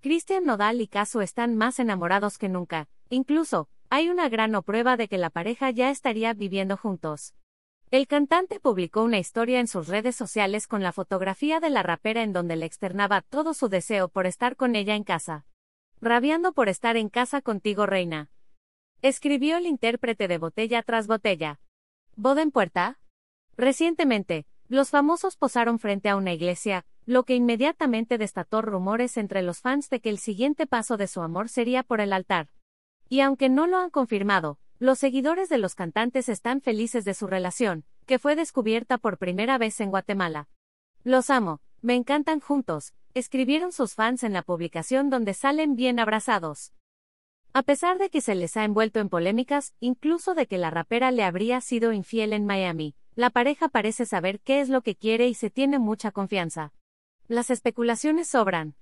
Cristian Nodal y Casu están más enamorados que nunca, incluso, hay una gran prueba de que la pareja ya estaría viviendo juntos. El cantante publicó una historia en sus redes sociales con la fotografía de la rapera en donde le externaba todo su deseo por estar con ella en casa. Rabiando por estar en casa contigo, reina. Escribió el intérprete de Botella tras Botella. ¿Boda en puerta? Recientemente, los famosos posaron frente a una iglesia, lo que inmediatamente destató rumores entre los fans de que el siguiente paso de su amor sería por el altar. Y aunque no lo han confirmado, los seguidores de los cantantes están felices de su relación, que fue descubierta por primera vez en Guatemala. Los amo, me encantan juntos, escribieron sus fans en la publicación donde salen bien abrazados. A pesar de que se les ha envuelto en polémicas, incluso de que la rapera le habría sido infiel en Miami, la pareja parece saber qué es lo que quiere y se tiene mucha confianza. Las especulaciones sobran.